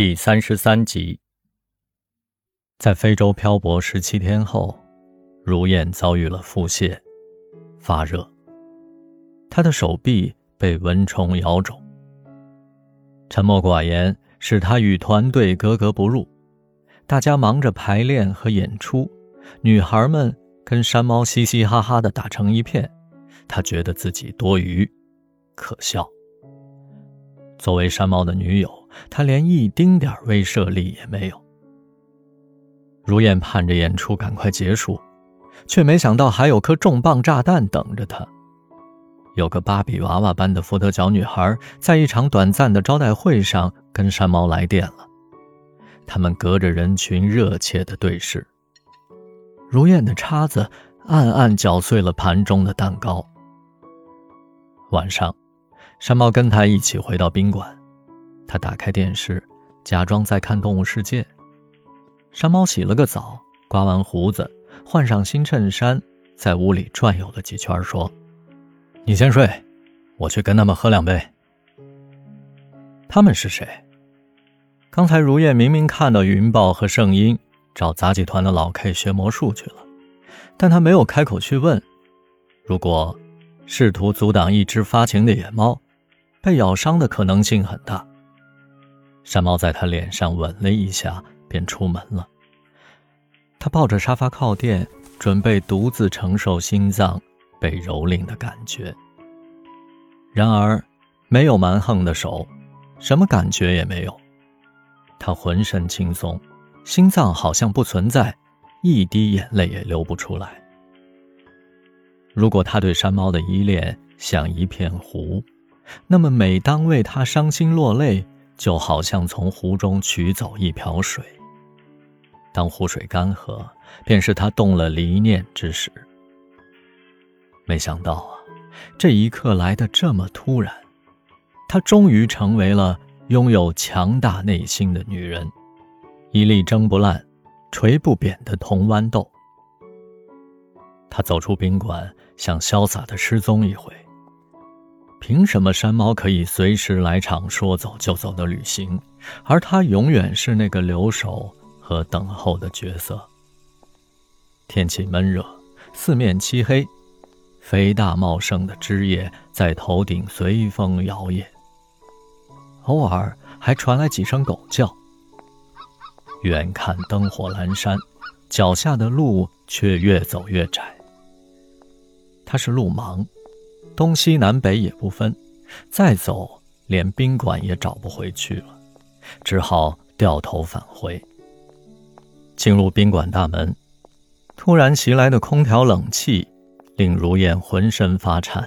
第三十三集，在非洲漂泊十七天后，如燕遭遇了腹泻、发热，她的手臂被蚊虫咬肿。沉默寡言使她与团队格格不入，大家忙着排练和演出，女孩们跟山猫嘻嘻哈哈的打成一片，她觉得自己多余、可笑。作为山猫的女友。他连一丁点威慑力也没有。如燕盼着演出赶快结束，却没想到还有颗重磅炸弹等着他。有个芭比娃娃般的福特角女孩，在一场短暂的招待会上跟山猫来电了。他们隔着人群热切的对视。如燕的叉子暗暗搅碎了盘中的蛋糕。晚上，山猫跟他一起回到宾馆。他打开电视，假装在看《动物世界》。山猫洗了个澡，刮完胡子，换上新衬衫，在屋里转悠了几圈，说：“你先睡，我去跟他们喝两杯。”他们是谁？刚才如燕明明看到云豹和圣婴找杂技团的老 K 学魔术去了，但他没有开口去问。如果试图阻挡一只发情的野猫，被咬伤的可能性很大。山猫在他脸上吻了一下，便出门了。他抱着沙发靠垫，准备独自承受心脏被蹂躏的感觉。然而，没有蛮横的手，什么感觉也没有。他浑身轻松，心脏好像不存在，一滴眼泪也流不出来。如果他对山猫的依恋像一片湖，那么每当为他伤心落泪，就好像从湖中取走一瓢水。当湖水干涸，便是他动了离念之时。没想到啊，这一刻来的这么突然，她终于成为了拥有强大内心的女人，一粒蒸不烂、锤不扁的铜豌豆。她走出宾馆，想潇洒的失踪一回。凭什么山猫可以随时来场说走就走的旅行，而他永远是那个留守和等候的角色？天气闷热，四面漆黑，肥大茂盛的枝叶在头顶随风摇曳，偶尔还传来几声狗叫。远看灯火阑珊，脚下的路却越走越窄。他是路盲。东西南北也不分，再走连宾馆也找不回。去了，只好掉头返回。进入宾馆大门，突然袭来的空调冷气令如燕浑身发颤。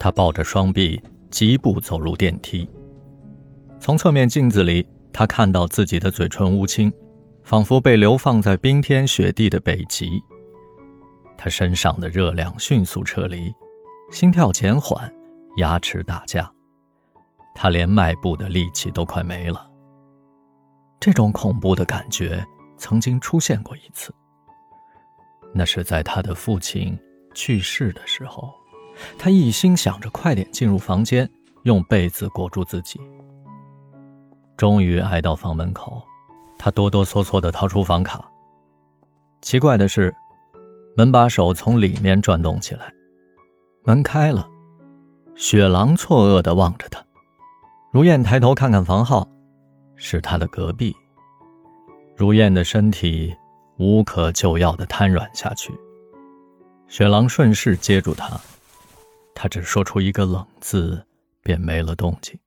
她抱着双臂，疾步走入电梯。从侧面镜子里，她看到自己的嘴唇乌青，仿佛被流放在冰天雪地的北极。她身上的热量迅速撤离。心跳减缓，牙齿打架，他连迈步的力气都快没了。这种恐怖的感觉曾经出现过一次，那是在他的父亲去世的时候，他一心想着快点进入房间，用被子裹住自己。终于挨到房门口，他哆哆嗦嗦地掏出房卡。奇怪的是，门把手从里面转动起来。门开了，雪狼错愕地望着他。如燕抬头看看房号，是他的隔壁。如燕的身体无可救药地瘫软下去。雪狼顺势接住他，他只说出一个冷字，便没了动静。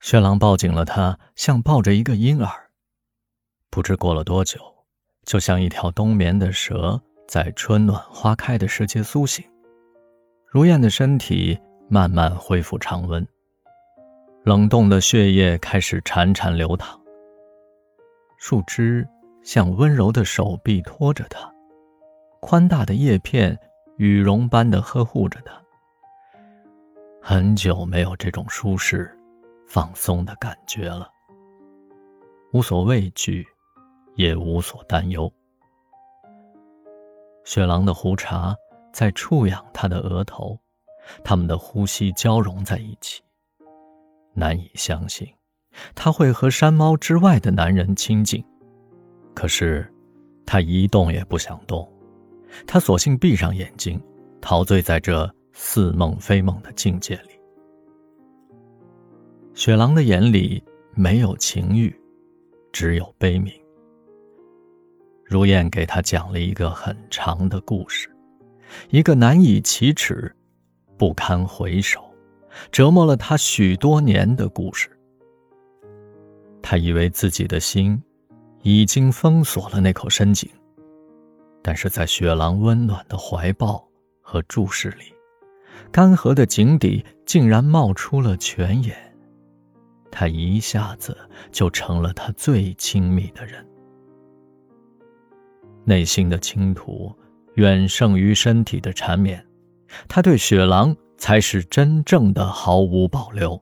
雪狼抱紧了他，像抱着一个婴儿。不知过了多久，就像一条冬眠的蛇。在春暖花开的世界苏醒，如燕的身体慢慢恢复常温，冷冻的血液开始潺潺流淌。树枝像温柔的手臂托着她，宽大的叶片羽绒般的呵护着她。很久没有这种舒适、放松的感觉了，无所畏惧，也无所担忧。雪狼的胡茬在触痒他的额头，他们的呼吸交融在一起。难以相信，他会和山猫之外的男人亲近，可是，他一动也不想动，他索性闭上眼睛，陶醉在这似梦非梦的境界里。雪狼的眼里没有情欲，只有悲悯。如燕给他讲了一个很长的故事，一个难以启齿、不堪回首、折磨了他许多年的故事。他以为自己的心已经封锁了那口深井，但是在雪狼温暖的怀抱和注视里，干涸的井底竟然冒出了泉眼。他一下子就成了他最亲密的人，内心的倾吐远胜于身体的缠绵，他对雪狼才是真正的毫无保留。